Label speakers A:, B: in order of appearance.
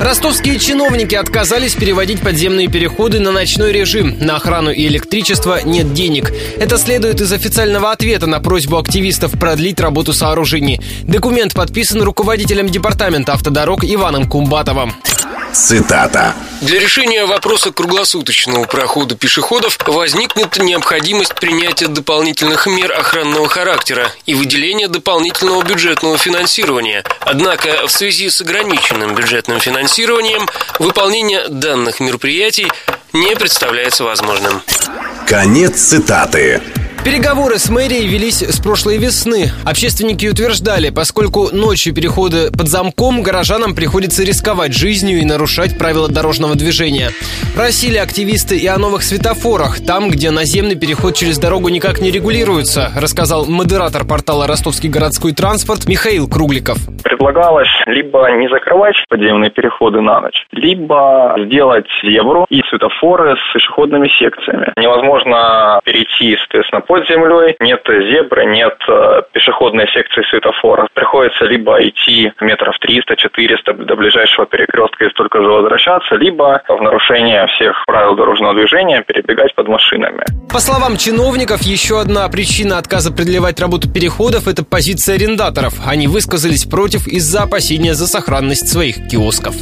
A: Ростовские чиновники отказались переводить подземные переходы на ночной режим. На охрану и электричество нет денег. Это следует из официального ответа на просьбу активистов продлить работу сооружений. Документ подписан руководителем департамента автодорог Иваном Кумбатовым.
B: Цитата.
C: Для решения вопроса круглосуточного прохода пешеходов возникнет необходимость принятия дополнительных мер охранного характера и выделения дополнительного бюджетного финансирования. Однако в связи с ограниченным бюджетным финансированием выполнение данных мероприятий не представляется возможным.
B: Конец цитаты.
A: Переговоры с мэрией велись с прошлой весны. Общественники утверждали, поскольку ночью переходы под замком, горожанам приходится рисковать жизнью и нарушать правила дорожного движения. Просили активисты и о новых светофорах, там, где наземный переход через дорогу никак не регулируется, рассказал модератор портала «Ростовский городской транспорт» Михаил Кругликов.
D: Предлагалось либо не закрывать подземные переходы на ночь, либо сделать зебру и светофоры с пешеходными секциями. Невозможно перейти, соответственно, под землей, нет зебры, нет э, пешеходной секции светофора. Приходится либо идти метров 300-400 до ближайшего перекрестка и столько же возвращаться, либо в нарушение всех правил дорожного движения перебегать под машинами.
A: По словам чиновников, еще одна причина отказа продлевать работу переходов – это позиция арендаторов. Они высказались против из-за опасения за сохранность своих киосков.